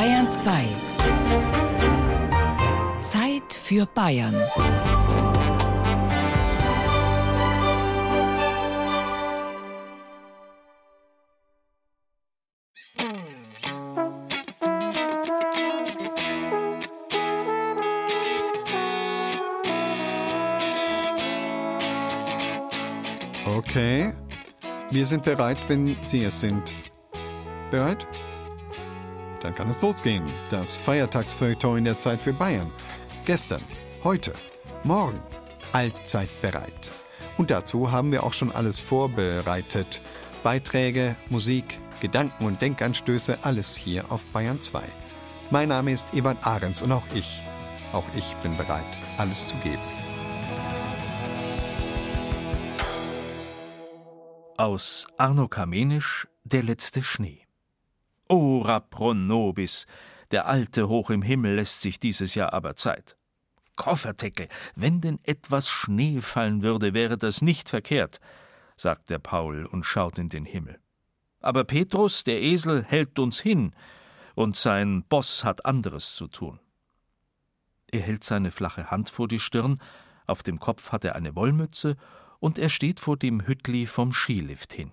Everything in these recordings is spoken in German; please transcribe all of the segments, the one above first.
Bayern 2. Zeit für Bayern. Okay. Wir sind bereit, wenn Sie es sind. Bereit? Dann kann es losgehen. Das Feiertagsfeuilleton in der Zeit für Bayern. Gestern, heute, morgen. Allzeit bereit. Und dazu haben wir auch schon alles vorbereitet. Beiträge, Musik, Gedanken und Denkanstöße, alles hier auf Bayern 2. Mein Name ist Ewald Ahrens und auch ich, auch ich bin bereit, alles zu geben. Aus Arno Kamenisch Der letzte Schnee. Ora pro nobis, der Alte hoch im Himmel lässt sich dieses Jahr aber Zeit. Kofferteckel, wenn denn etwas Schnee fallen würde, wäre das nicht verkehrt, sagt der Paul und schaut in den Himmel. Aber Petrus, der Esel, hält uns hin, und sein Boss hat anderes zu tun. Er hält seine flache Hand vor die Stirn, auf dem Kopf hat er eine Wollmütze und er steht vor dem Hüttli vom Skilift hin.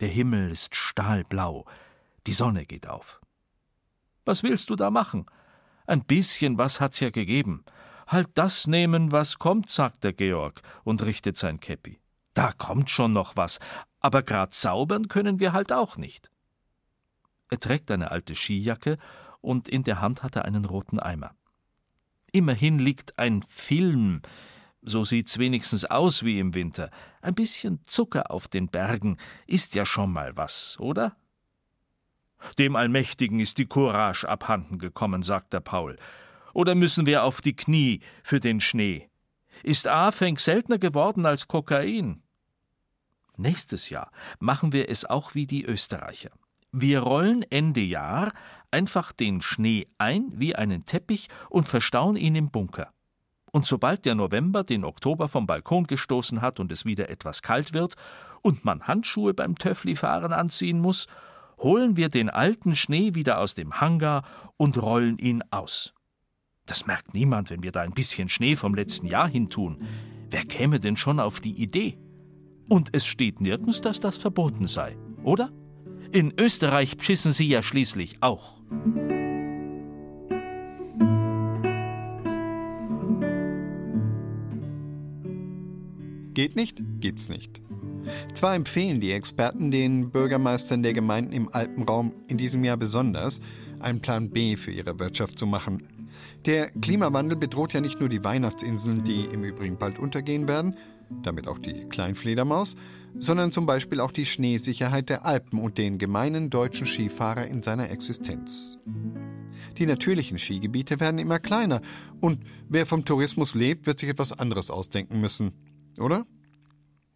Der Himmel ist stahlblau, die Sonne geht auf. Was willst du da machen? Ein bisschen was hat's ja gegeben. Halt das nehmen, was kommt, sagt der Georg und richtet sein Käppi. Da kommt schon noch was, aber grad saubern können wir halt auch nicht. Er trägt eine alte Skijacke und in der Hand hat er einen roten Eimer. Immerhin liegt ein Film, so sieht's wenigstens aus wie im Winter. Ein bisschen Zucker auf den Bergen ist ja schon mal was, oder? Dem Allmächtigen ist die Courage abhanden gekommen, sagt der Paul. Oder müssen wir auf die Knie für den Schnee? Ist Afenk seltener geworden als Kokain? Nächstes Jahr machen wir es auch wie die Österreicher. Wir rollen Ende Jahr einfach den Schnee ein wie einen Teppich und verstauen ihn im Bunker. Und sobald der November den Oktober vom Balkon gestoßen hat und es wieder etwas kalt wird und man Handschuhe beim Töfflifahren anziehen muss, holen wir den alten Schnee wieder aus dem Hangar und rollen ihn aus. Das merkt niemand, wenn wir da ein bisschen Schnee vom letzten Jahr hintun. Wer käme denn schon auf die Idee? Und es steht nirgends, dass das verboten sei, oder? In Österreich pschissen sie ja schließlich auch. Geht nicht? Gibt's nicht. Zwar empfehlen die Experten den Bürgermeistern der Gemeinden im Alpenraum in diesem Jahr besonders, einen Plan B für ihre Wirtschaft zu machen. Der Klimawandel bedroht ja nicht nur die Weihnachtsinseln, die im Übrigen bald untergehen werden, damit auch die Kleinfledermaus, sondern zum Beispiel auch die Schneesicherheit der Alpen und den gemeinen deutschen Skifahrer in seiner Existenz. Die natürlichen Skigebiete werden immer kleiner und wer vom Tourismus lebt, wird sich etwas anderes ausdenken müssen, oder?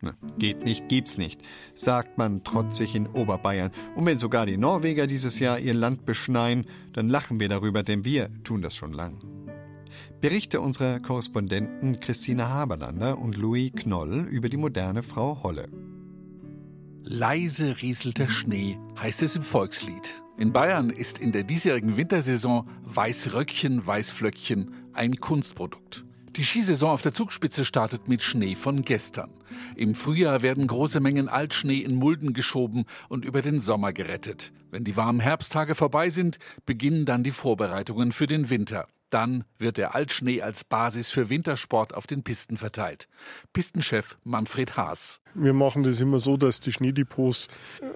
Na, geht nicht, gibt's nicht, sagt man trotzig in Oberbayern. Und wenn sogar die Norweger dieses Jahr ihr Land beschneien, dann lachen wir darüber, denn wir tun das schon lang. Berichte unserer Korrespondenten Christina Haberlander und Louis Knoll über die moderne Frau Holle. Leise rieselt der Schnee, heißt es im Volkslied. In Bayern ist in der diesjährigen Wintersaison Weißröckchen, Weißflöckchen ein Kunstprodukt. Die Skisaison auf der Zugspitze startet mit Schnee von gestern. Im Frühjahr werden große Mengen Altschnee in Mulden geschoben und über den Sommer gerettet. Wenn die warmen Herbsttage vorbei sind, beginnen dann die Vorbereitungen für den Winter. Dann wird der Altschnee als Basis für Wintersport auf den Pisten verteilt. Pistenchef Manfred Haas. Wir machen das immer so, dass die Schneedepots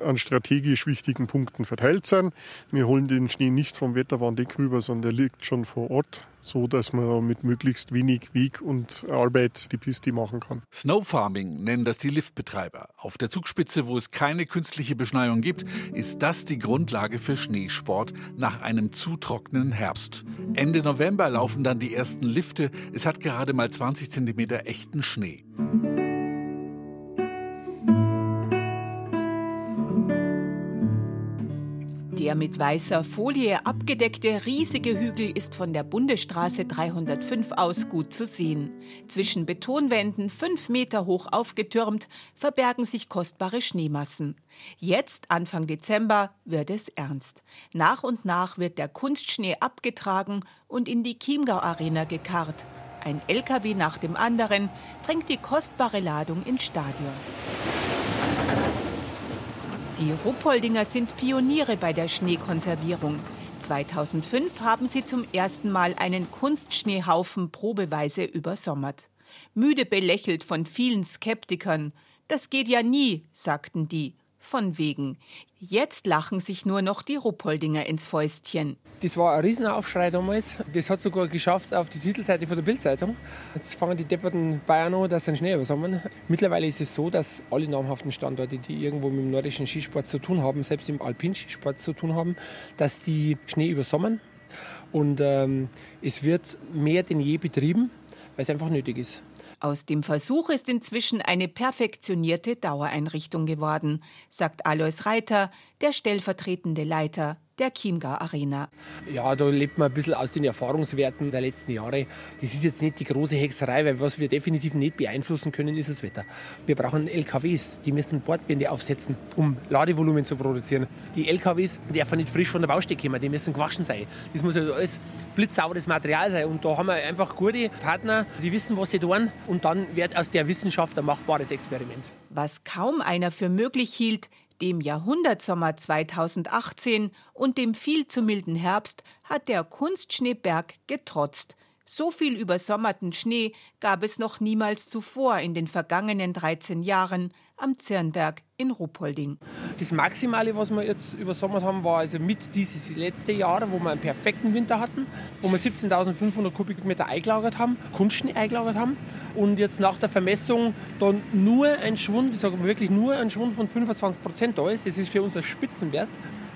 an strategisch wichtigen Punkten verteilt sind. Wir holen den Schnee nicht vom Wetterwarndeck rüber, sondern der liegt schon vor Ort so dass man mit möglichst wenig Weg und Arbeit die Piste machen kann. Snowfarming nennen das die Liftbetreiber. Auf der Zugspitze, wo es keine künstliche Beschneiung gibt, ist das die Grundlage für Schneesport nach einem zu trockenen Herbst. Ende November laufen dann die ersten Lifte. Es hat gerade mal 20 cm echten Schnee. Der mit weißer Folie abgedeckte riesige Hügel ist von der Bundesstraße 305 aus gut zu sehen. Zwischen Betonwänden fünf Meter hoch aufgetürmt verbergen sich kostbare Schneemassen. Jetzt, Anfang Dezember, wird es ernst. Nach und nach wird der Kunstschnee abgetragen und in die Chiemgau Arena gekarrt. Ein LKW nach dem anderen bringt die kostbare Ladung ins Stadion. Die Ruppoldinger sind Pioniere bei der Schneekonservierung. 2005 haben sie zum ersten Mal einen Kunstschneehaufen probeweise übersommert. Müde belächelt von vielen Skeptikern. Das geht ja nie, sagten die von wegen. Jetzt lachen sich nur noch die Ruppoldinger ins Fäustchen. Das war ein Riesenaufschrei damals. Das hat sogar geschafft auf die Titelseite von der Bildzeitung. Jetzt fangen die depperten Bayern an, dass sie Schnee übersammeln. Mittlerweile ist es so, dass alle namhaften Standorte, die irgendwo mit dem nordischen Skisport zu tun haben, selbst im Alpinskisport zu tun haben, dass die Schnee übersommern. Und ähm, es wird mehr denn je betrieben, weil es einfach nötig ist. Aus dem Versuch ist inzwischen eine perfektionierte Dauereinrichtung geworden, sagt Alois Reiter, der stellvertretende Leiter der Chiemgau Arena. Ja, da lebt man ein bisschen aus den Erfahrungswerten der letzten Jahre. Das ist jetzt nicht die große Hexerei, weil was wir definitiv nicht beeinflussen können, ist das Wetter. Wir brauchen LKWs, die müssen Bordwände aufsetzen, um Ladevolumen zu produzieren. Die LKWs dürfen nicht frisch von der Baustelle kommen, die müssen gewaschen sein. Das muss also alles blitzsauberes Material sein. Und da haben wir einfach gute Partner, die wissen, was sie tun. Und dann wird aus der Wissenschaft ein machbares Experiment. Was kaum einer für möglich hielt, dem Jahrhundertsommer 2018 und dem viel zu milden Herbst hat der Kunstschneeberg getrotzt. So viel übersommerten Schnee gab es noch niemals zuvor in den vergangenen 13 Jahren am Zirnberg in Ruppolding. Das Maximale, was wir jetzt übersommert haben, war also mit dieses letzte Jahr, wo wir einen perfekten Winter hatten, wo wir 17.500 Kubikmeter eingelagert haben, Kunstschnee eingelagert haben. Und jetzt nach der Vermessung dann nur ein Schwund, ich sage wirklich nur ein Schwund von 25 Prozent da ist. Das ist für uns ein Spitzenwert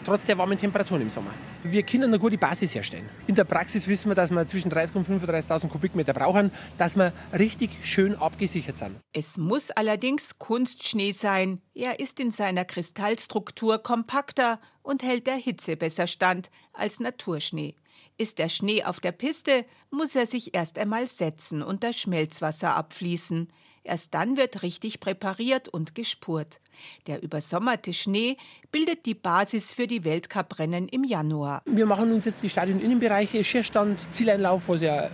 trotz der warmen Temperaturen im Sommer. Wir können eine gute Basis herstellen. In der Praxis wissen wir, dass wir zwischen 30.000 und 35.000 Kubikmeter brauchen, dass wir richtig schön abgesichert sind. Es muss allerdings Kunstschnee sein. Er ist in seiner Kristallstruktur kompakter und hält der Hitze besser stand als Naturschnee. Ist der Schnee auf der Piste, muss er sich erst einmal setzen und das Schmelzwasser abfließen. Erst dann wird richtig präpariert und gespurt. Der übersommerte Schnee bildet die Basis für die Weltcuprennen im Januar. Wir machen uns jetzt die Stadioninnenbereiche, Schierstand, Zieleinlauf, was ja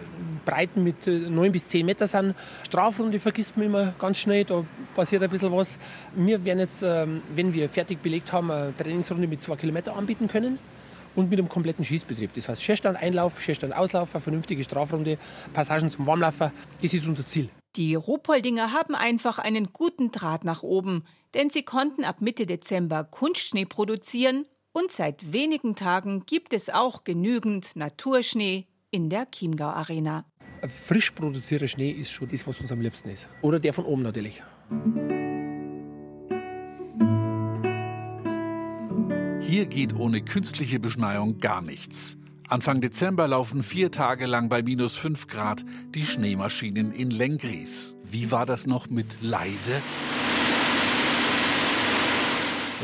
Breiten mit 9 äh, bis 10 Meter sind. Strafrunde vergisst man immer ganz schnell, da passiert ein bisschen was. Wir werden jetzt, ähm, wenn wir fertig belegt haben, eine Trainingsrunde mit 2 Kilometer anbieten können und mit einem kompletten Schießbetrieb. Das heißt Schierstand, Einlauf, Schierstand, Auslauf, eine vernünftige Strafrunde, Passagen zum Warmlaufen. Das ist unser Ziel. Die Ruhpoldinger haben einfach einen guten Draht nach oben, denn sie konnten ab Mitte Dezember Kunstschnee produzieren und seit wenigen Tagen gibt es auch genügend Naturschnee in der Chiemgau Arena. Frisch produzierter Schnee ist schon das, was uns am liebsten ist. Oder der von oben natürlich. Hier geht ohne künstliche Beschneiung gar nichts. Anfang Dezember laufen vier Tage lang bei minus 5 Grad die Schneemaschinen in Lengries. Wie war das noch mit leise?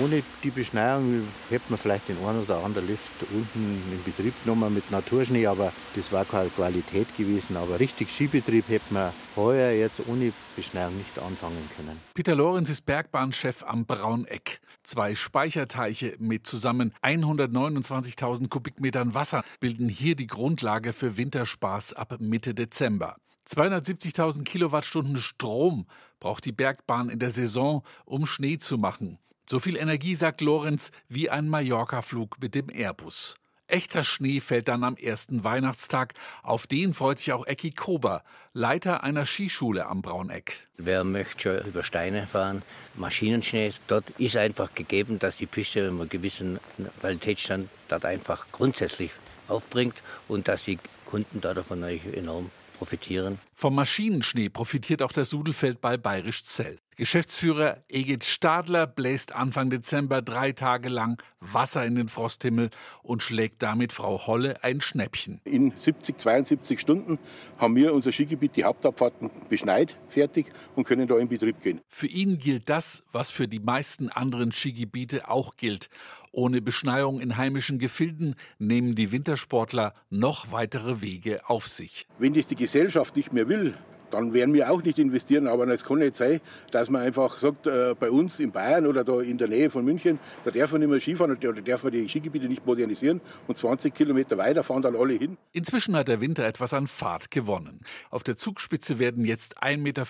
Ohne die Beschneiung hätte man vielleicht den einen oder anderen Lift unten in Betrieb genommen mit Naturschnee, aber das war keine Qualität gewesen. Aber richtig Skibetrieb hätte man heuer jetzt ohne Beschneiung nicht anfangen können. Peter Lorenz ist Bergbahnchef am Brauneck. Zwei Speicherteiche mit zusammen 129.000 Kubikmetern Wasser bilden hier die Grundlage für Winterspaß ab Mitte Dezember. 270.000 Kilowattstunden Strom braucht die Bergbahn in der Saison, um Schnee zu machen. So viel Energie, sagt Lorenz, wie ein Mallorca-Flug mit dem Airbus. Echter Schnee fällt dann am ersten Weihnachtstag. Auf den freut sich auch Ecki Kober, Leiter einer Skischule am Brauneck. Wer möchte schon über Steine fahren? Maschinenschnee, dort ist einfach gegeben, dass die Piste einen gewissen Qualitätsstand dort einfach grundsätzlich aufbringt und dass die Kunden davon enorm profitieren. Vom Maschinenschnee profitiert auch das Sudelfeld bei Bayerisch Zell. Geschäftsführer Egid Stadler bläst Anfang Dezember drei Tage lang Wasser in den Frosthimmel und schlägt damit Frau Holle ein Schnäppchen. In 70, 72 Stunden haben wir unser Skigebiet, die Hauptabfahrten beschneit, fertig und können da in Betrieb gehen. Für ihn gilt das, was für die meisten anderen Skigebiete auch gilt. Ohne Beschneiung in heimischen Gefilden nehmen die Wintersportler noch weitere Wege auf sich. Wenn das die Gesellschaft nicht mehr will, dann werden wir auch nicht investieren. Aber es kann nicht sein, dass man einfach sagt, äh, bei uns in Bayern oder da in der Nähe von München, da darf man nicht mehr Skifahren oder darf man die Skigebiete nicht modernisieren und 20 Kilometer weiter fahren dann alle hin. Inzwischen hat der Winter etwas an Fahrt gewonnen. Auf der Zugspitze werden jetzt 1,50 Meter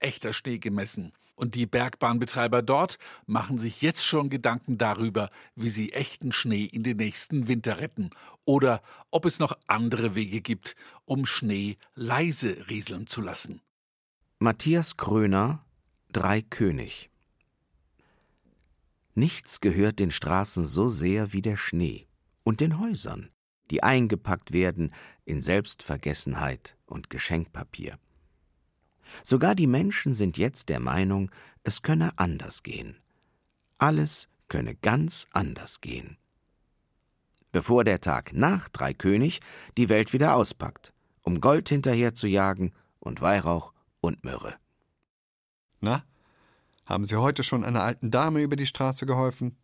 echter Schnee gemessen. Und die Bergbahnbetreiber dort machen sich jetzt schon Gedanken darüber, wie sie echten Schnee in den nächsten Winter retten oder ob es noch andere Wege gibt, um Schnee leise rieseln zu lassen. Matthias Kröner Drei König Nichts gehört den Straßen so sehr wie der Schnee und den Häusern, die eingepackt werden in Selbstvergessenheit und Geschenkpapier. Sogar die Menschen sind jetzt der Meinung, es könne anders gehen. Alles könne ganz anders gehen. Bevor der Tag nach Dreikönig die Welt wieder auspackt, um Gold hinterher zu jagen und Weihrauch und Myrrhe. Na, haben Sie heute schon einer alten Dame über die Straße geholfen?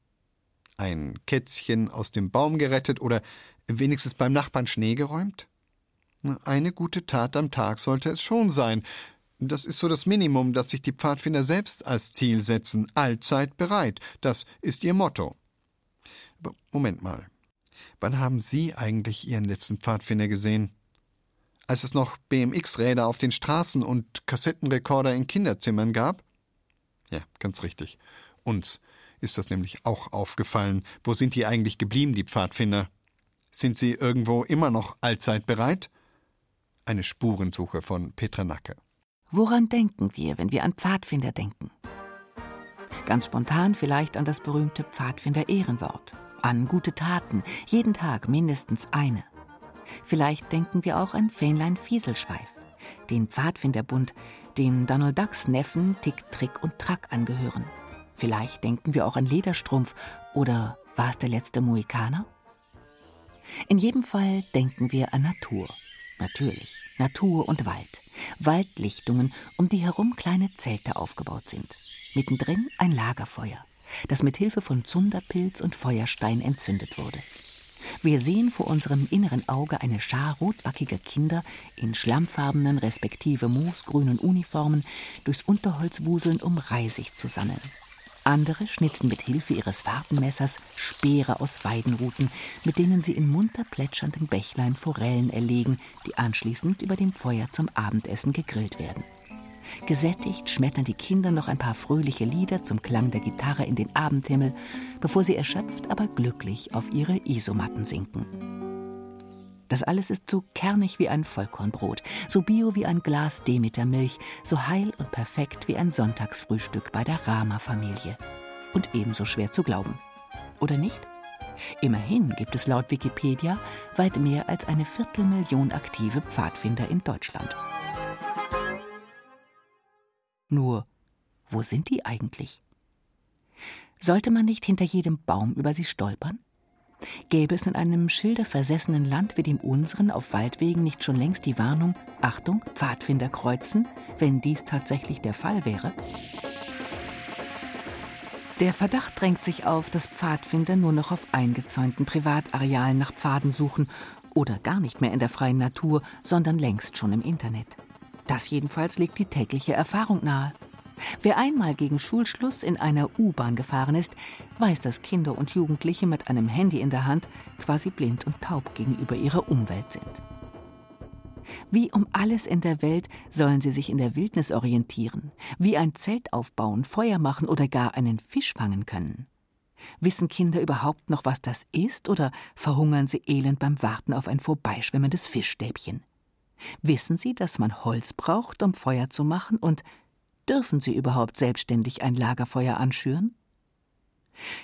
Ein Kätzchen aus dem Baum gerettet oder wenigstens beim Nachbarn Schnee geräumt? Eine gute Tat am Tag sollte es schon sein, das ist so das Minimum, das sich die Pfadfinder selbst als Ziel setzen. Allzeit bereit. Das ist ihr Motto. Aber Moment mal. Wann haben Sie eigentlich Ihren letzten Pfadfinder gesehen? Als es noch BMX-Räder auf den Straßen und Kassettenrekorder in Kinderzimmern gab? Ja, ganz richtig. Uns ist das nämlich auch aufgefallen. Wo sind die eigentlich geblieben, die Pfadfinder? Sind sie irgendwo immer noch allzeit bereit? Eine Spurensuche von Petra Nacke. Woran denken wir, wenn wir an Pfadfinder denken? Ganz spontan vielleicht an das berühmte Pfadfinder-Ehrenwort, an gute Taten, jeden Tag mindestens eine. Vielleicht denken wir auch an Fähnlein Fieselschweif, den Pfadfinderbund, dem Donald Ducks Neffen Tick, Trick und Track angehören. Vielleicht denken wir auch an Lederstrumpf oder war es der letzte Mohikaner? In jedem Fall denken wir an Natur. Natürlich, Natur und Wald. Waldlichtungen, um die herum kleine Zelte aufgebaut sind. Mittendrin ein Lagerfeuer, das mit Hilfe von Zunderpilz und Feuerstein entzündet wurde. Wir sehen vor unserem inneren Auge eine Schar rotbackiger Kinder in schlammfarbenen respektive moosgrünen Uniformen durchs Unterholz wuseln, um Reisig zu sammeln. Andere schnitzen mit Hilfe ihres Fahrtenmessers Speere aus Weidenruten, mit denen sie in munter plätschernden Bächlein Forellen erlegen, die anschließend über dem Feuer zum Abendessen gegrillt werden. Gesättigt schmettern die Kinder noch ein paar fröhliche Lieder zum Klang der Gitarre in den Abendhimmel, bevor sie erschöpft, aber glücklich auf ihre Isomatten sinken. Das alles ist so kernig wie ein Vollkornbrot, so bio wie ein Glas Demetermilch, so heil und perfekt wie ein Sonntagsfrühstück bei der Rama-Familie. Und ebenso schwer zu glauben. Oder nicht? Immerhin gibt es laut Wikipedia weit mehr als eine Viertelmillion aktive Pfadfinder in Deutschland. Nur, wo sind die eigentlich? Sollte man nicht hinter jedem Baum über sie stolpern? Gäbe es in einem schilderversessenen Land wie dem unseren auf Waldwegen nicht schon längst die Warnung, Achtung, Pfadfinder kreuzen, wenn dies tatsächlich der Fall wäre? Der Verdacht drängt sich auf, dass Pfadfinder nur noch auf eingezäunten Privatarealen nach Pfaden suchen oder gar nicht mehr in der freien Natur, sondern längst schon im Internet. Das jedenfalls legt die tägliche Erfahrung nahe. Wer einmal gegen Schulschluss in einer U-Bahn gefahren ist, weiß, dass Kinder und Jugendliche mit einem Handy in der Hand quasi blind und taub gegenüber ihrer Umwelt sind. Wie um alles in der Welt sollen sie sich in der Wildnis orientieren, wie ein Zelt aufbauen, Feuer machen oder gar einen Fisch fangen können. Wissen Kinder überhaupt noch, was das ist, oder verhungern sie elend beim Warten auf ein vorbeischwimmendes Fischstäbchen? Wissen sie, dass man Holz braucht, um Feuer zu machen, und Dürfen sie überhaupt selbstständig ein Lagerfeuer anschüren?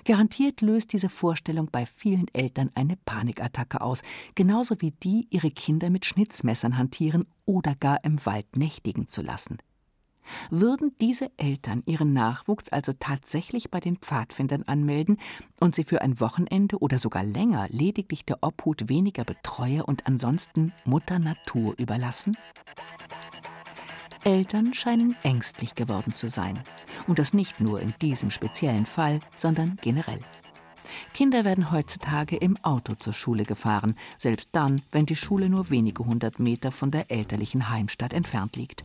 Garantiert löst diese Vorstellung bei vielen Eltern eine Panikattacke aus, genauso wie die, ihre Kinder mit Schnitzmessern hantieren oder gar im Wald nächtigen zu lassen. Würden diese Eltern ihren Nachwuchs also tatsächlich bei den Pfadfindern anmelden und sie für ein Wochenende oder sogar länger lediglich der Obhut weniger Betreuer und ansonsten Mutter Natur überlassen? Eltern scheinen ängstlich geworden zu sein. Und das nicht nur in diesem speziellen Fall, sondern generell. Kinder werden heutzutage im Auto zur Schule gefahren, selbst dann, wenn die Schule nur wenige hundert Meter von der elterlichen Heimstatt entfernt liegt.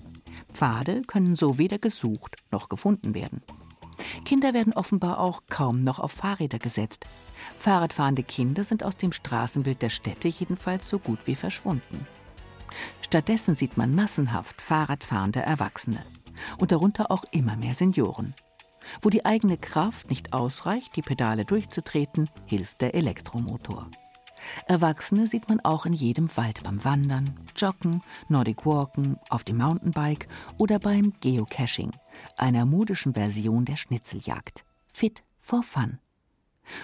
Pfade können so weder gesucht noch gefunden werden. Kinder werden offenbar auch kaum noch auf Fahrräder gesetzt. Fahrradfahrende Kinder sind aus dem Straßenbild der Städte jedenfalls so gut wie verschwunden. Stattdessen sieht man massenhaft Fahrradfahrende Erwachsene und darunter auch immer mehr Senioren. Wo die eigene Kraft nicht ausreicht, die Pedale durchzutreten, hilft der Elektromotor. Erwachsene sieht man auch in jedem Wald beim Wandern, Joggen, Nordic Walken, auf dem Mountainbike oder beim Geocaching, einer modischen Version der Schnitzeljagd. Fit for fun.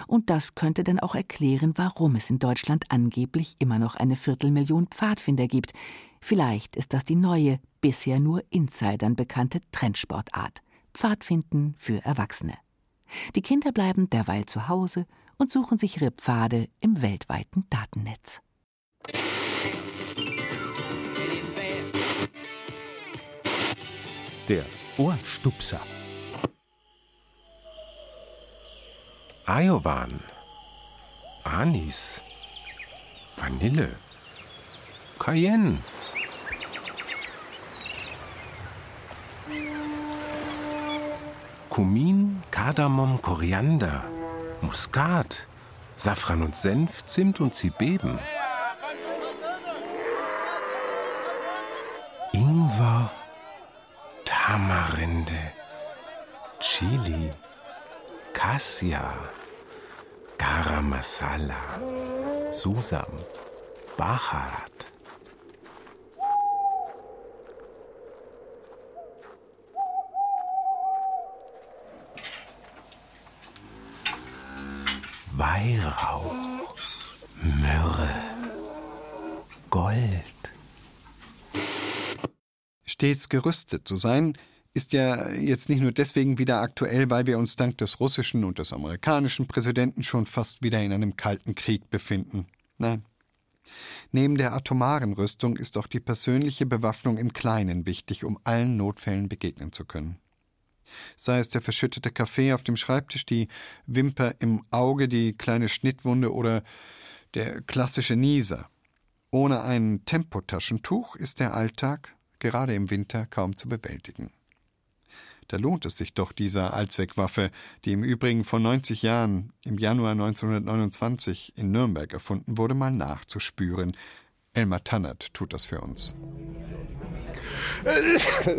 Und das könnte dann auch erklären, warum es in Deutschland angeblich immer noch eine Viertelmillion Pfadfinder gibt. Vielleicht ist das die neue, bisher nur Insidern bekannte Trendsportart. Pfadfinden für Erwachsene. Die Kinder bleiben derweil zu Hause und suchen sich ihre Pfade im weltweiten Datennetz. Der Ohrstupser. Ajowan, Anis, Vanille, Cayenne. Kumin, Kardamom, Koriander, Muskat, Safran und Senf, Zimt und Zibeben. Ingwer, Tamarinde, Chili, Cassia, Garam Masala, Susam, Baharat. Weihrauch, Myrrhe, Gold. Stets gerüstet zu sein, ist ja jetzt nicht nur deswegen wieder aktuell, weil wir uns dank des russischen und des amerikanischen Präsidenten schon fast wieder in einem kalten Krieg befinden. Nein. Neben der atomaren Rüstung ist auch die persönliche Bewaffnung im Kleinen wichtig, um allen Notfällen begegnen zu können sei es der verschüttete Kaffee auf dem Schreibtisch, die Wimper im Auge, die kleine Schnittwunde oder der klassische Nieser. Ohne ein Tempotaschentuch ist der Alltag, gerade im Winter, kaum zu bewältigen. Da lohnt es sich doch, dieser Allzweckwaffe, die im Übrigen vor 90 Jahren, im Januar 1929 in Nürnberg erfunden wurde, mal nachzuspüren. Elmar Tannert tut das für uns.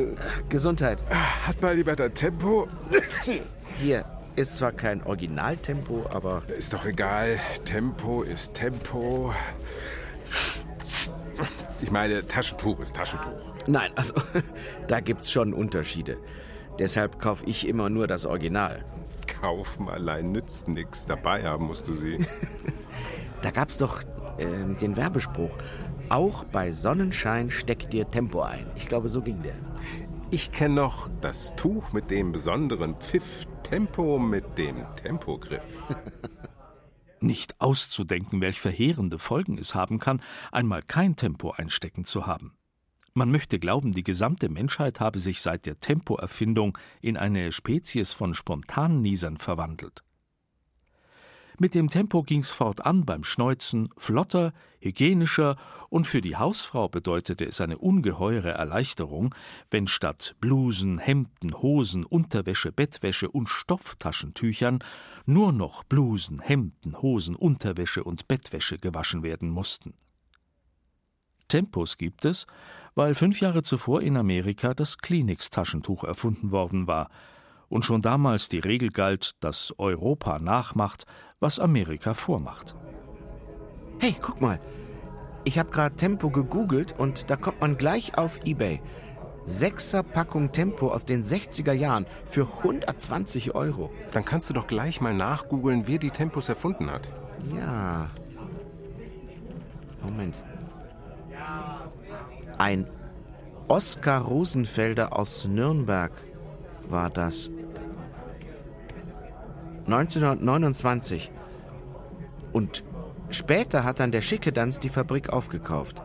Gesundheit. Hat mal lieber dein Tempo? Hier, ist zwar kein Originaltempo, aber. Ist doch egal. Tempo ist Tempo. Ich meine, Taschentuch ist Taschentuch. Nein, also, da gibt's schon Unterschiede. Deshalb kaufe ich immer nur das Original. Kaufen allein nützt nichts. Dabei haben musst du sie. da gab's doch äh, den Werbespruch. Auch bei Sonnenschein steckt dir Tempo ein. Ich glaube, so ging der. Ich kenne noch das Tuch mit dem besonderen Pfiff, Tempo mit dem Tempogriff. Nicht auszudenken, welch verheerende Folgen es haben kann, einmal kein Tempo einstecken zu haben. Man möchte glauben, die gesamte Menschheit habe sich seit der Tempoerfindung in eine Spezies von Spontanniesern verwandelt. Mit dem Tempo ging's fortan beim Schneuzen, flotter, hygienischer und für die Hausfrau bedeutete es eine ungeheure Erleichterung, wenn statt Blusen, Hemden, Hosen, Unterwäsche, Bettwäsche und Stofftaschentüchern nur noch Blusen, Hemden, Hosen, Unterwäsche und Bettwäsche gewaschen werden mussten. Tempos gibt es, weil fünf Jahre zuvor in Amerika das Kleenex-Taschentuch erfunden worden war und schon damals die Regel galt, dass Europa nachmacht, was Amerika vormacht. Hey, guck mal. Ich habe gerade Tempo gegoogelt und da kommt man gleich auf eBay. Sechser Packung Tempo aus den 60er Jahren für 120 Euro. Dann kannst du doch gleich mal nachgoogeln, wer die Tempos erfunden hat. Ja. Moment. Ein Oskar Rosenfelder aus Nürnberg war das. 1929. Und später hat dann der Schickedanz die Fabrik aufgekauft.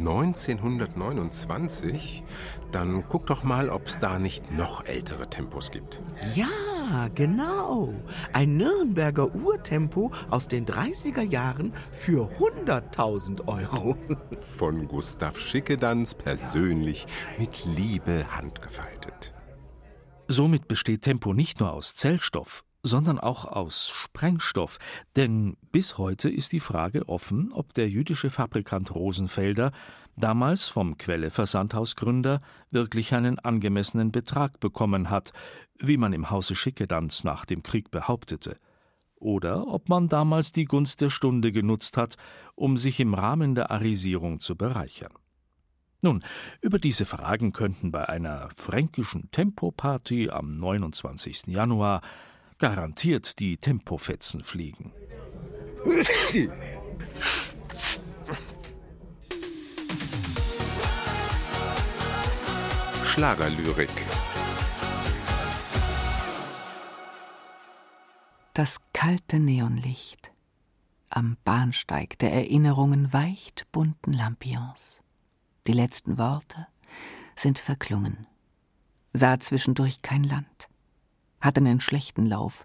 1929? Dann guck doch mal, ob es da nicht noch ältere Tempos gibt. Ja, genau. Ein Nürnberger Urtempo aus den 30er Jahren für 100.000 Euro. Von Gustav Schickedanz persönlich mit Liebe handgefaltet. Somit besteht Tempo nicht nur aus Zellstoff, sondern auch aus Sprengstoff. Denn bis heute ist die Frage offen, ob der jüdische Fabrikant Rosenfelder, damals vom Quelle Versandhausgründer, wirklich einen angemessenen Betrag bekommen hat, wie man im Hause Schickedanz nach dem Krieg behauptete. Oder ob man damals die Gunst der Stunde genutzt hat, um sich im Rahmen der Arisierung zu bereichern. Nun, über diese Fragen könnten bei einer fränkischen Tempoparty am 29. Januar garantiert die Tempofetzen fliegen. Schlagerlyrik. Das kalte Neonlicht. Am Bahnsteig der Erinnerungen weicht bunten Lampions. Die letzten Worte sind verklungen. Sah zwischendurch kein Land hat einen schlechten Lauf.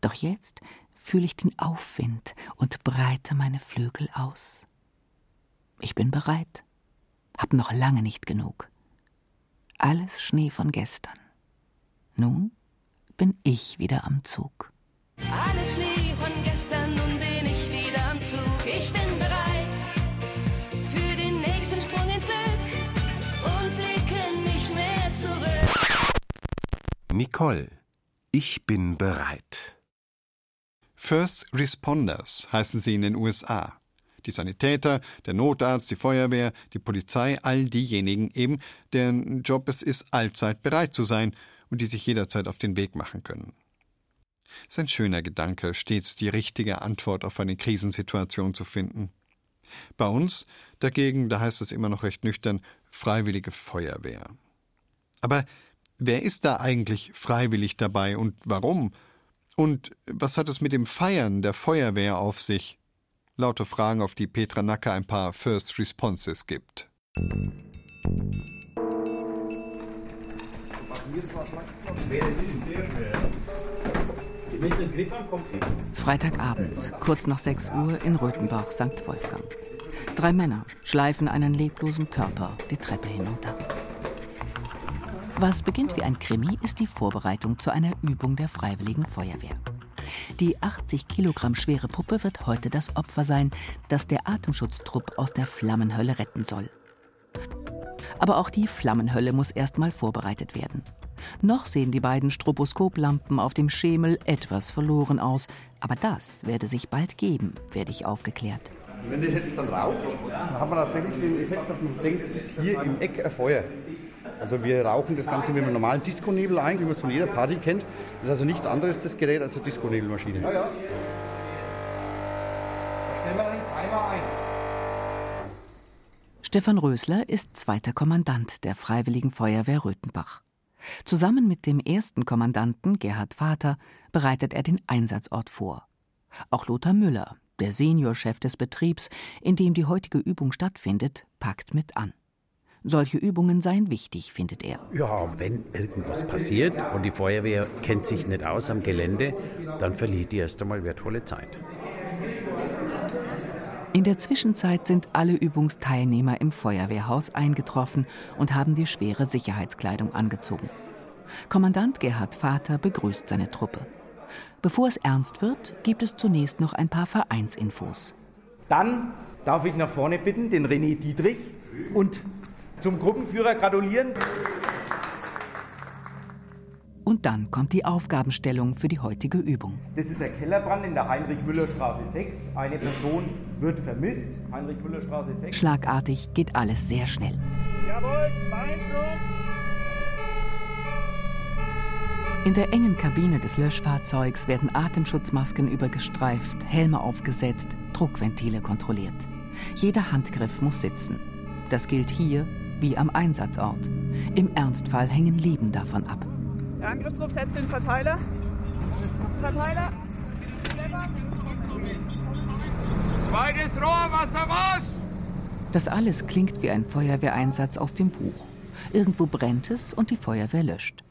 Doch jetzt fühle ich den Aufwind und breite meine Flügel aus. Ich bin bereit, hab noch lange nicht genug. Alles Schnee von gestern. Nun bin ich wieder am Zug. Alles Schnee von gestern, nun bin ich wieder am Zug. Ich bin bereit für den nächsten Sprung ins Glück und blicke nicht mehr zurück. Nicole ich bin bereit. First Responders heißen sie in den USA. Die Sanitäter, der Notarzt, die Feuerwehr, die Polizei, all diejenigen eben, deren Job es ist, allzeit bereit zu sein und die sich jederzeit auf den Weg machen können. Es ist ein schöner Gedanke, stets die richtige Antwort auf eine Krisensituation zu finden. Bei uns dagegen, da heißt es immer noch recht nüchtern, Freiwillige Feuerwehr. Aber Wer ist da eigentlich freiwillig dabei und warum? Und was hat es mit dem Feiern der Feuerwehr auf sich? Laute Fragen, auf die Petra Nacke ein paar First Responses gibt. Freitagabend, kurz nach 6 Uhr in Röthenbach, St. Wolfgang. Drei Männer schleifen einen leblosen Körper die Treppe hinunter. Was beginnt wie ein Krimi, ist die Vorbereitung zu einer Übung der Freiwilligen Feuerwehr. Die 80 Kilogramm schwere Puppe wird heute das Opfer sein, das der Atemschutztrupp aus der Flammenhölle retten soll. Aber auch die Flammenhölle muss erstmal vorbereitet werden. Noch sehen die beiden Stroboskoplampen auf dem Schemel etwas verloren aus, aber das werde sich bald geben, werde ich aufgeklärt. Wenn das jetzt dann raucht, dann hat man tatsächlich den Effekt, dass man denkt, es ist hier im Eck ein Feuer. Also wir rauchen das Ganze mit einem normalen Disco-Nebel ein, wie man es von jeder Party kennt. Das ist also nichts anderes, das Gerät, als eine Disco-Nebelmaschine. Ja, ja. Da stellen wir den Timer ein. Stefan Rösler ist zweiter Kommandant der Freiwilligen Feuerwehr Röthenbach. Zusammen mit dem ersten Kommandanten Gerhard Vater bereitet er den Einsatzort vor. Auch Lothar Müller, der Seniorchef des Betriebs, in dem die heutige Übung stattfindet, packt mit an. Solche Übungen seien wichtig, findet er. Ja, wenn irgendwas passiert und die Feuerwehr kennt sich nicht aus am Gelände, dann verliert die erst einmal wertvolle Zeit. In der Zwischenzeit sind alle Übungsteilnehmer im Feuerwehrhaus eingetroffen und haben die schwere Sicherheitskleidung angezogen. Kommandant Gerhard Vater begrüßt seine Truppe. Bevor es ernst wird, gibt es zunächst noch ein paar Vereinsinfos. Dann darf ich nach vorne bitten den René Dietrich und zum Gruppenführer gratulieren. Und dann kommt die Aufgabenstellung für die heutige Übung. Das ist ein Kellerbrand in der Heinrich-Müller-Straße 6. Eine Person wird vermisst. Heinrich-Müller-Straße 6. Schlagartig geht alles sehr schnell. Jawohl, zwei In der engen Kabine des Löschfahrzeugs werden Atemschutzmasken übergestreift, Helme aufgesetzt, Druckventile kontrolliert. Jeder Handgriff muss sitzen. Das gilt hier wie am Einsatzort. Im Ernstfall hängen Leben davon ab. Der Angriffstrupp setzt den Verteiler. Verteiler. Zweites Rohr, Wassermarsch! Das alles klingt wie ein Feuerwehreinsatz aus dem Buch. Irgendwo brennt es und die Feuerwehr löscht.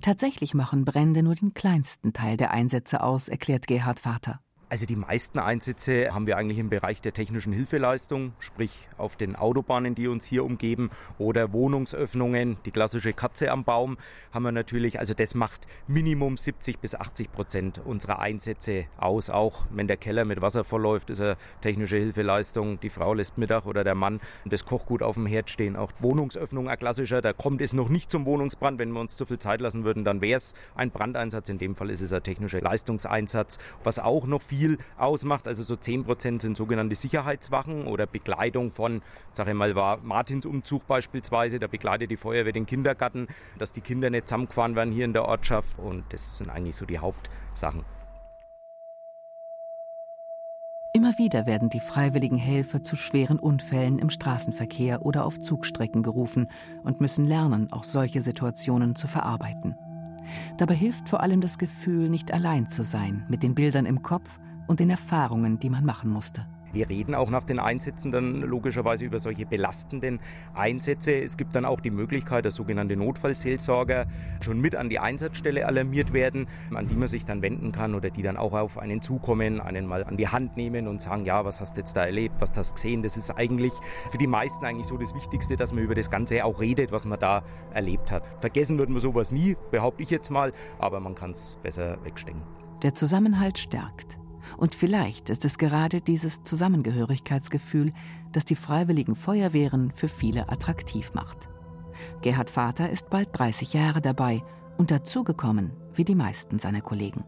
Tatsächlich machen Brände nur den kleinsten Teil der Einsätze aus, erklärt Gerhard Vater. Also die meisten Einsätze haben wir eigentlich im Bereich der technischen Hilfeleistung, sprich auf den Autobahnen, die uns hier umgeben, oder Wohnungsöffnungen, die klassische Katze am Baum haben wir natürlich. Also das macht Minimum 70 bis 80 Prozent unserer Einsätze aus. Auch wenn der Keller mit Wasser verläuft, ist eine technische Hilfeleistung. Die Frau lässt Mittag oder der Mann das Kochgut auf dem Herd stehen. Auch Wohnungsöffnung ein klassischer. Da kommt es noch nicht zum Wohnungsbrand. Wenn wir uns zu viel Zeit lassen würden, dann wäre es ein Brandeinsatz. In dem Fall ist es ein technischer Leistungseinsatz. Was auch noch viel viel ausmacht. Also so 10 Prozent sind sogenannte Sicherheitswachen oder Begleitung von, sage ich mal, war Martinsumzug beispielsweise. Da begleitet die Feuerwehr den Kindergarten, dass die Kinder nicht zusammengefahren werden hier in der Ortschaft. Und das sind eigentlich so die Hauptsachen. Immer wieder werden die freiwilligen Helfer zu schweren Unfällen im Straßenverkehr oder auf Zugstrecken gerufen und müssen lernen, auch solche Situationen zu verarbeiten. Dabei hilft vor allem das Gefühl, nicht allein zu sein, mit den Bildern im Kopf und den Erfahrungen, die man machen musste. Wir reden auch nach den Einsätzen dann logischerweise über solche belastenden Einsätze. Es gibt dann auch die Möglichkeit, dass sogenannte Notfallseelsorger schon mit an die Einsatzstelle alarmiert werden, an die man sich dann wenden kann oder die dann auch auf einen zukommen, einen mal an die Hand nehmen und sagen, ja, was hast du jetzt da erlebt, was hast du gesehen? Das ist eigentlich für die meisten eigentlich so das Wichtigste, dass man über das Ganze auch redet, was man da erlebt hat. Vergessen würden wir sowas nie, behaupte ich jetzt mal, aber man kann es besser wegstecken. Der Zusammenhalt stärkt. Und vielleicht ist es gerade dieses Zusammengehörigkeitsgefühl, das die freiwilligen Feuerwehren für viele attraktiv macht. Gerhard Vater ist bald 30 Jahre dabei und dazugekommen wie die meisten seiner Kollegen.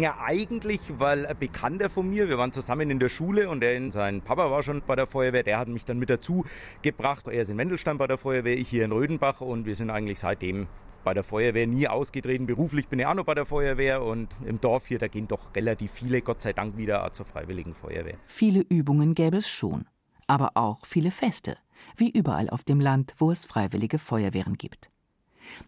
Ja, eigentlich, weil ein Bekannter von mir, wir waren zusammen in der Schule und er, sein Papa war schon bei der Feuerwehr, der hat mich dann mit dazu gebracht. Er ist in Wendelstein bei der Feuerwehr, ich hier in Rödenbach und wir sind eigentlich seitdem bei der Feuerwehr nie ausgetreten. Beruflich bin ich auch noch bei der Feuerwehr und im Dorf hier, da gehen doch relativ viele, Gott sei Dank, wieder zur Freiwilligen Feuerwehr. Viele Übungen gäbe es schon, aber auch viele Feste, wie überall auf dem Land, wo es freiwillige Feuerwehren gibt.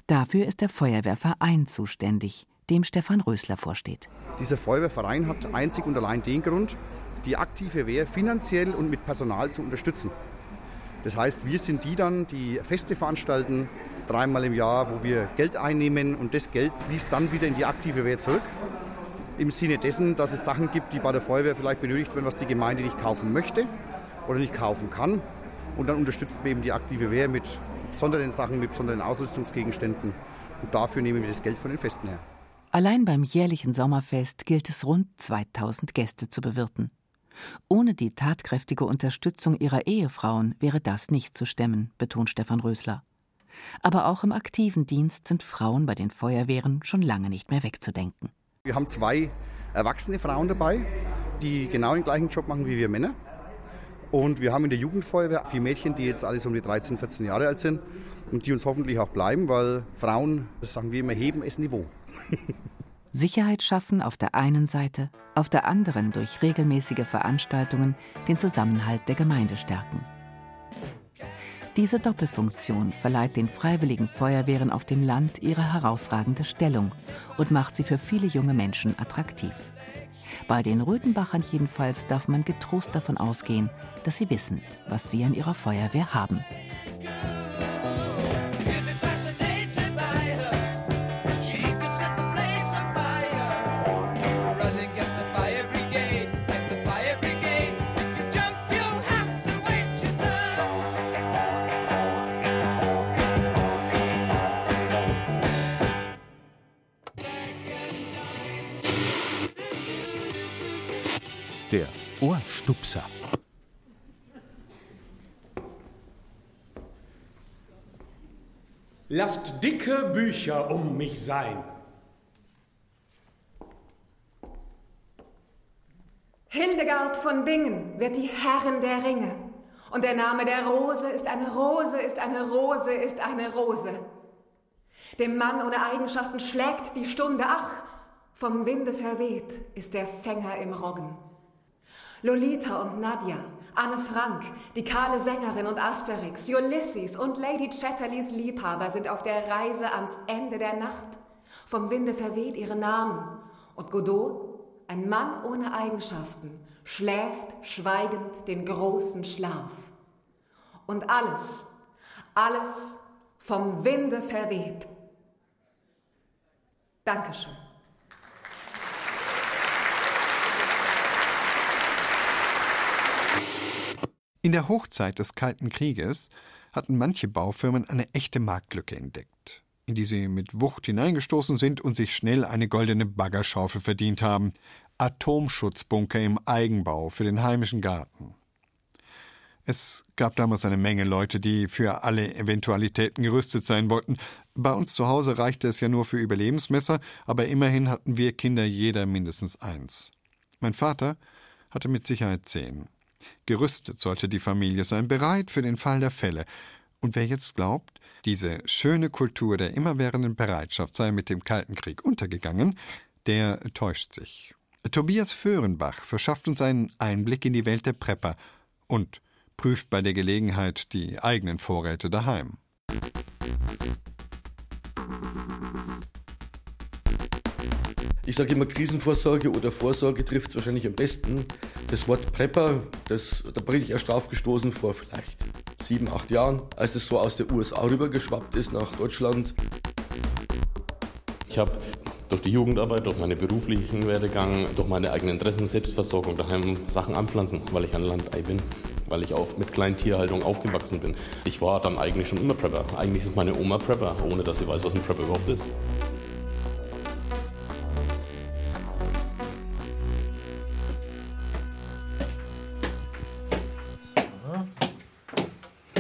Dafür ist der Feuerwehrverein zuständig, dem Stefan Rösler vorsteht. Dieser Feuerwehrverein hat einzig und allein den Grund, die aktive Wehr finanziell und mit Personal zu unterstützen. Das heißt, wir sind die dann, die Feste veranstalten, dreimal im Jahr, wo wir Geld einnehmen und das Geld fließt dann wieder in die aktive Wehr zurück. Im Sinne dessen, dass es Sachen gibt, die bei der Feuerwehr vielleicht benötigt werden, was die Gemeinde nicht kaufen möchte oder nicht kaufen kann. Und dann unterstützt man eben die aktive Wehr mit besonderen Sachen, mit besonderen Ausrüstungsgegenständen. Und dafür nehmen wir das Geld von den Festen her. Allein beim jährlichen Sommerfest gilt es rund 2000 Gäste zu bewirten. Ohne die tatkräftige Unterstützung ihrer Ehefrauen wäre das nicht zu stemmen, betont Stefan Rösler. Aber auch im aktiven Dienst sind Frauen bei den Feuerwehren schon lange nicht mehr wegzudenken. Wir haben zwei erwachsene Frauen dabei, die genau den gleichen Job machen wie wir Männer. Und wir haben in der Jugendfeuerwehr vier Mädchen, die jetzt alles um die 13, 14 Jahre alt sind und die uns hoffentlich auch bleiben, weil Frauen, das sagen wir immer, heben das Niveau. Sicherheit schaffen auf der einen Seite, auf der anderen durch regelmäßige Veranstaltungen den Zusammenhalt der Gemeinde stärken. Diese Doppelfunktion verleiht den freiwilligen Feuerwehren auf dem Land ihre herausragende Stellung und macht sie für viele junge Menschen attraktiv. Bei den Röthenbachern jedenfalls darf man getrost davon ausgehen, dass sie wissen, was sie an ihrer Feuerwehr haben. Lasst dicke Bücher um mich sein. Hildegard von Bingen wird die Herrin der Ringe. Und der Name der Rose ist eine Rose, ist eine Rose, ist eine Rose. Dem Mann ohne Eigenschaften schlägt die Stunde, ach, vom Winde verweht ist der Fänger im Roggen. Lolita und Nadja, Anne Frank, die kahle Sängerin und Asterix, Ulysses und Lady Chatterleys Liebhaber sind auf der Reise ans Ende der Nacht. Vom Winde verweht ihre Namen. Und Godot, ein Mann ohne Eigenschaften, schläft schweigend den großen Schlaf. Und alles, alles vom Winde verweht. Dankeschön. In der Hochzeit des Kalten Krieges hatten manche Baufirmen eine echte Marktlücke entdeckt, in die sie mit Wucht hineingestoßen sind und sich schnell eine goldene Baggerschaufel verdient haben. Atomschutzbunker im Eigenbau für den heimischen Garten. Es gab damals eine Menge Leute, die für alle Eventualitäten gerüstet sein wollten. Bei uns zu Hause reichte es ja nur für Überlebensmesser, aber immerhin hatten wir Kinder jeder mindestens eins. Mein Vater hatte mit Sicherheit zehn. Gerüstet sollte die Familie sein, bereit für den Fall der Fälle. Und wer jetzt glaubt, diese schöne Kultur der immerwährenden Bereitschaft sei mit dem Kalten Krieg untergegangen, der täuscht sich. Tobias Föhrenbach verschafft uns einen Einblick in die Welt der Prepper und prüft bei der Gelegenheit die eigenen Vorräte daheim. Ich sage immer, Krisenvorsorge oder Vorsorge trifft es wahrscheinlich am besten. Das Wort Prepper, das, da bin ich erst draufgestoßen vor vielleicht sieben, acht Jahren, als es so aus der USA rübergeschwappt ist nach Deutschland. Ich habe durch die Jugendarbeit, durch meinen beruflichen Werdegang, durch meine eigene Interessen, Selbstversorgung daheim Sachen anpflanzen, weil ich ein Landei bin, weil ich auf, mit Kleintierhaltung aufgewachsen bin. Ich war dann eigentlich schon immer Prepper. Eigentlich ist meine Oma Prepper, ohne dass sie weiß, was ein Prepper überhaupt ist.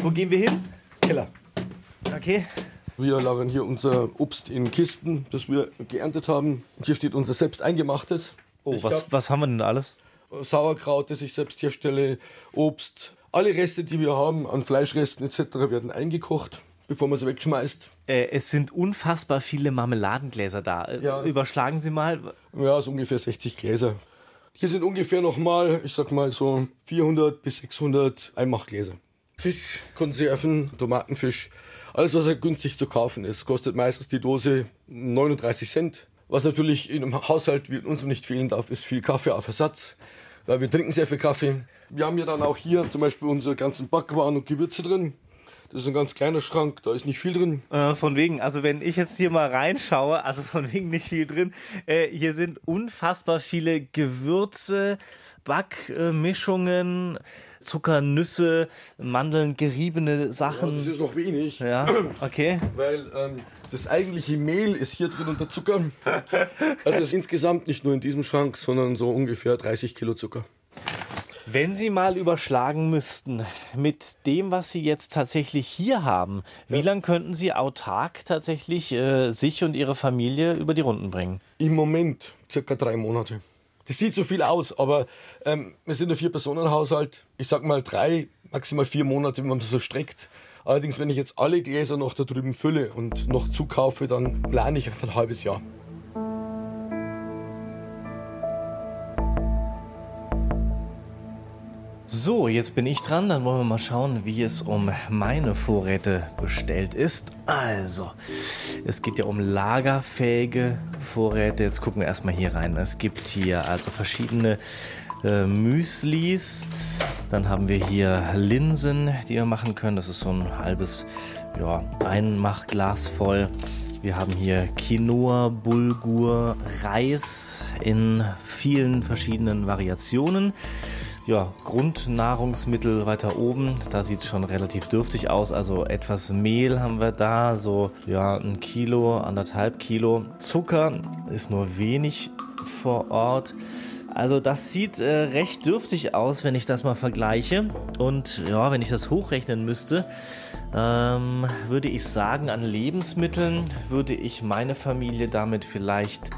Wo gehen wir hin? Keller. Okay. Wir lagern hier unser Obst in Kisten, das wir geerntet haben. Und hier steht unser selbst eingemachtes. Oh, was, hab was haben wir denn alles? Sauerkraut, das ich selbst herstelle, Obst. Alle Reste, die wir haben, an Fleischresten etc., werden eingekocht, bevor man sie wegschmeißt. Äh, es sind unfassbar viele Marmeladengläser da. Äh, Ja. Überschlagen Sie mal. Ja, so ungefähr 60 Gläser. Hier sind ungefähr nochmal, ich sag mal so 400 bis 600 Einmachgläser. Fisch, Konserven, Tomatenfisch, alles was halt günstig zu kaufen ist, kostet meistens die Dose 39 Cent. Was natürlich in einem Haushalt wie in unserem nicht fehlen darf, ist viel Kaffee auf Ersatz, weil wir trinken sehr viel Kaffee. Wir haben ja dann auch hier zum Beispiel unsere ganzen Backwaren und Gewürze drin. Das ist ein ganz kleiner Schrank, da ist nicht viel drin. Äh, von wegen, also wenn ich jetzt hier mal reinschaue, also von wegen nicht viel drin, äh, hier sind unfassbar viele Gewürze, Backmischungen, Zucker, Nüsse, Mandeln, geriebene Sachen. Ja, das ist noch wenig. Ja, okay. Weil ähm, das eigentliche Mehl ist hier drin und der Zucker. Also ist insgesamt nicht nur in diesem Schrank, sondern so ungefähr 30 Kilo Zucker. Wenn Sie mal überschlagen müssten mit dem, was Sie jetzt tatsächlich hier haben, wie lange könnten Sie autark tatsächlich äh, sich und Ihre Familie über die Runden bringen? Im Moment circa drei Monate. Das sieht so viel aus, aber ähm, wir sind ein Vier-Personen-Haushalt. Ich sag mal drei, maximal vier Monate, wenn man so streckt. Allerdings, wenn ich jetzt alle Gläser noch da drüben fülle und noch zukaufe, dann plane ich auf ein halbes Jahr. So, jetzt bin ich dran. Dann wollen wir mal schauen, wie es um meine Vorräte bestellt ist. Also, es geht ja um lagerfähige Vorräte. Jetzt gucken wir erstmal hier rein. Es gibt hier also verschiedene äh, Müslis. Dann haben wir hier Linsen, die wir machen können. Das ist so ein halbes ja, Einmachglas voll. Wir haben hier Quinoa, Bulgur, Reis in vielen verschiedenen Variationen. Ja, Grundnahrungsmittel weiter oben, da sieht es schon relativ dürftig aus. Also etwas Mehl haben wir da, so ja ein Kilo, anderthalb Kilo. Zucker ist nur wenig vor Ort. Also das sieht äh, recht dürftig aus, wenn ich das mal vergleiche. Und ja, wenn ich das hochrechnen müsste, ähm, würde ich sagen, an Lebensmitteln würde ich meine Familie damit vielleicht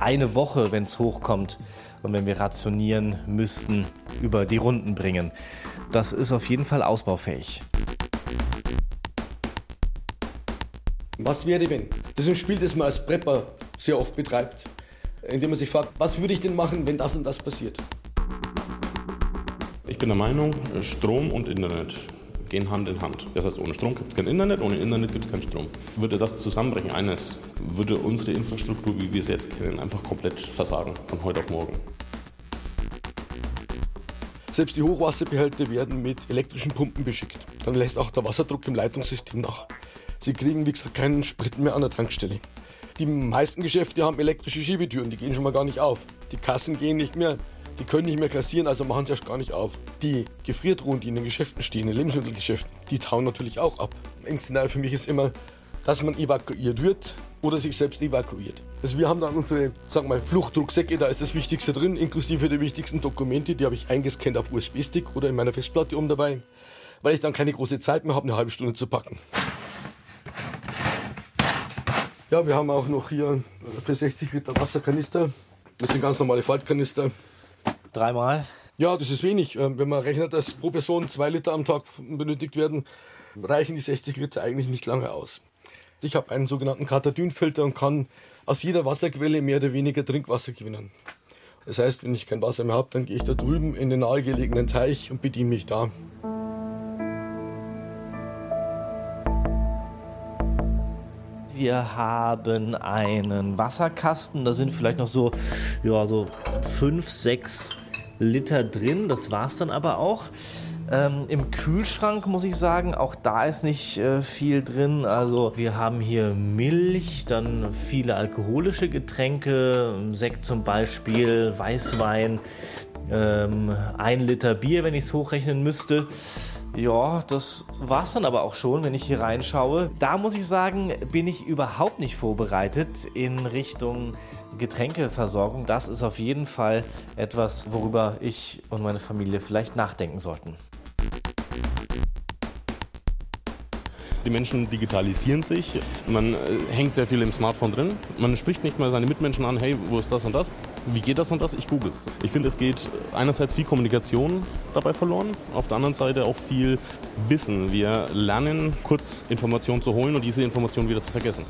eine Woche, wenn es hochkommt und wenn wir rationieren müssten, über die Runden bringen. Das ist auf jeden Fall ausbaufähig. Was wäre, wenn? Das ist ein Spiel, das man als Prepper sehr oft betreibt, indem man sich fragt, was würde ich denn machen, wenn das und das passiert? Ich bin der Meinung, Strom und Internet gehen Hand in Hand. Das heißt, ohne Strom gibt es kein Internet, ohne Internet gibt es keinen Strom. Würde das zusammenbrechen, eines, würde unsere Infrastruktur, wie wir sie jetzt kennen, einfach komplett versagen, von heute auf morgen. Selbst die Hochwasserbehälter werden mit elektrischen Pumpen beschickt. Dann lässt auch der Wasserdruck im Leitungssystem nach. Sie kriegen, wie gesagt, keinen Sprit mehr an der Tankstelle. Die meisten Geschäfte haben elektrische Schiebetüren, die gehen schon mal gar nicht auf. Die Kassen gehen nicht mehr, die können nicht mehr kassieren, also machen sie erst gar nicht auf. Die Gefriertruhen, die in den Geschäften stehen, in den Lebensmittelgeschäften, die tauen natürlich auch ab. Ein Szenario für mich ist immer, dass man evakuiert wird oder sich selbst evakuiert. Also wir haben dann unsere, sagen wir mal, Fluchtrucksäcke, da ist das Wichtigste drin, inklusive der wichtigsten Dokumente, die habe ich eingescannt auf USB-Stick oder in meiner Festplatte oben dabei, weil ich dann keine große Zeit mehr habe, eine halbe Stunde zu packen. Ja, wir haben auch noch hier für 60 Liter Wasserkanister. Das sind ganz normale Faltkanister. Dreimal? Ja, das ist wenig. Ähm, Wenn man rechnet, dass pro Person zwei Liter am Tag benötigt werden, reichen die 60 Liter eigentlich nicht lange aus. Ich habe einen sogenannten Katadynfilter und kann aus jeder Wasserquelle mehr oder weniger Trinkwasser gewinnen. Das heißt, wenn ich kein Wasser mehr habe, dann gehe ich da drüben in den nahegelegenen Teich und bediene mich da. Wir haben einen Wasserkasten, da sind vielleicht noch so, ja, so fünf, sechs Liter drin. Das war's dann aber auch. Ähm, Im Kühlschrank muss ich sagen, auch da ist nicht äh, viel drin. Also wir haben hier Milch, dann viele alkoholische Getränke, Sekt zum Beispiel, Weißwein, ähm, ein Liter Bier, wenn ich es hochrechnen müsste. Ja, das war's dann aber auch schon, wenn ich hier reinschaue. Da muss ich sagen, bin ich überhaupt nicht vorbereitet in Richtung Getränkeversorgung. Das ist auf jeden Fall etwas, worüber ich und meine Familie vielleicht nachdenken sollten. Die Menschen digitalisieren sich, man äh, hängt sehr viel im Smartphone drin, man spricht nicht mehr seine Mitmenschen an, hey, wo ist das und das? Wie geht das und das? Ich google es. Ich finde, es geht einerseits viel Kommunikation dabei verloren, auf der anderen Seite auch viel Wissen. Wir lernen, kurz Informationen zu holen und diese Informationen wieder zu vergessen.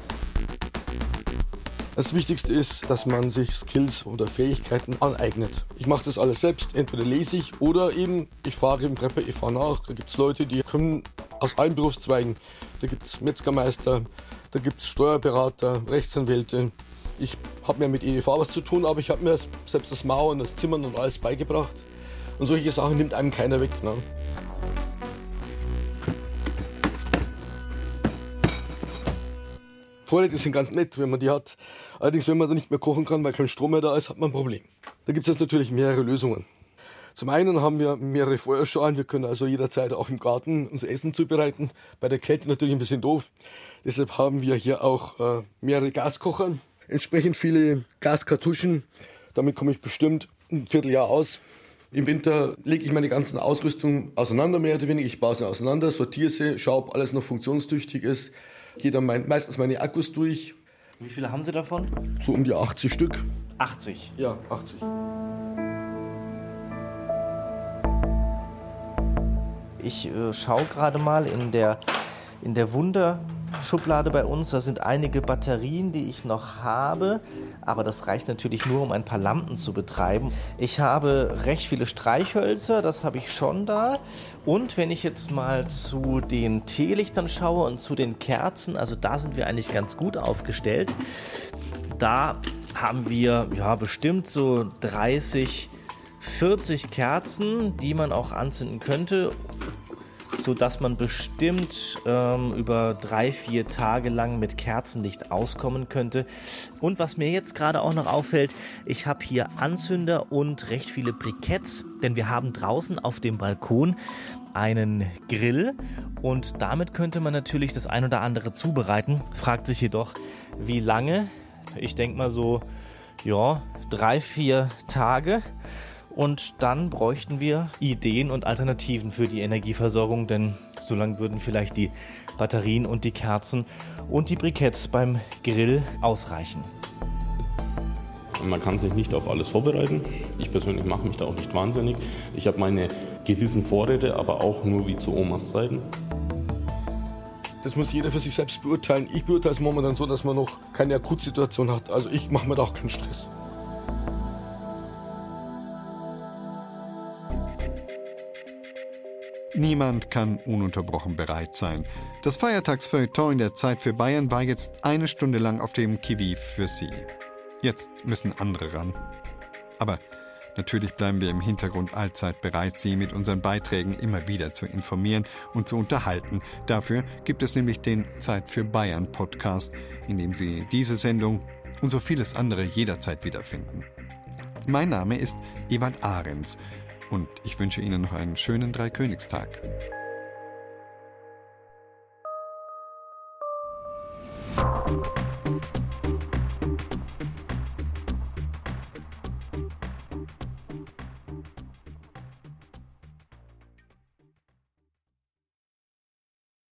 Das Wichtigste ist, dass man sich Skills oder Fähigkeiten aneignet. Ich mache das alles selbst. Entweder lese ich oder eben ich fahre im Prepper, ich fahre nach. Da gibt es Leute, die kommen aus allen Berufszweigen. Da gibt es Metzgermeister, da gibt es Steuerberater, Rechtsanwälte. Ich habe mir mit EDV was zu tun, aber ich habe mir selbst das Mauern, das Zimmern und alles beigebracht. Und solche Sachen nimmt einem keiner weg. Ne? Vorräte sind ganz nett, wenn man die hat. Allerdings, wenn man da nicht mehr kochen kann, weil kein Strom mehr da ist, hat man ein Problem. Da gibt es jetzt natürlich mehrere Lösungen. Zum einen haben wir mehrere Feuerschalen. Wir können also jederzeit auch im Garten unser Essen zubereiten. Bei der Kälte natürlich ein bisschen doof. Deshalb haben wir hier auch äh, mehrere Gaskocher. Entsprechend viele Gaskartuschen. Damit komme ich bestimmt ein Vierteljahr aus. Im Winter lege ich meine ganzen Ausrüstung auseinander, mehr oder weniger. Ich baue sie auseinander, sortiere sie, schaue, ob alles noch funktionstüchtig ist. Gehe dann mein, meistens meine Akkus durch. Wie viele haben Sie davon? So um die 80 Stück. 80? Ja, 80. Ich äh, schaue gerade mal in der, in der Wunderschublade bei uns. Da sind einige Batterien, die ich noch habe. Aber das reicht natürlich nur, um ein paar Lampen zu betreiben. Ich habe recht viele Streichhölzer, das habe ich schon da. Und wenn ich jetzt mal zu den Teelichtern schaue und zu den Kerzen, also da sind wir eigentlich ganz gut aufgestellt. Da haben wir ja bestimmt so 30, 40 Kerzen, die man auch anzünden könnte so dass man bestimmt ähm, über drei, vier Tage lang mit Kerzenlicht auskommen könnte. Und was mir jetzt gerade auch noch auffällt, ich habe hier Anzünder und recht viele Briketts, denn wir haben draußen auf dem Balkon einen Grill und damit könnte man natürlich das ein oder andere zubereiten. Fragt sich jedoch, wie lange? Ich denke mal so, ja, drei, vier Tage. Und dann bräuchten wir Ideen und Alternativen für die Energieversorgung, denn so lange würden vielleicht die Batterien und die Kerzen und die Briketts beim Grill ausreichen. Man kann sich nicht auf alles vorbereiten. Ich persönlich mache mich da auch nicht wahnsinnig. Ich habe meine gewissen Vorräte, aber auch nur wie zu Omas Zeiten. Das muss jeder für sich selbst beurteilen. Ich beurteile es momentan so, dass man noch keine Akutsituation hat. Also ich mache mir da auch keinen Stress. Niemand kann ununterbrochen bereit sein. Das Feiertagsfeuilleton in der Zeit für Bayern war jetzt eine Stunde lang auf dem Kiwi für Sie. Jetzt müssen andere ran. Aber Natürlich bleiben wir im Hintergrund allzeit bereit, Sie mit unseren Beiträgen immer wieder zu informieren und zu unterhalten. Dafür gibt es nämlich den Zeit für Bayern Podcast, in dem Sie diese Sendung und so vieles andere jederzeit wiederfinden. Mein Name ist Ewald Ahrens und ich wünsche Ihnen noch einen schönen Dreikönigstag. Musik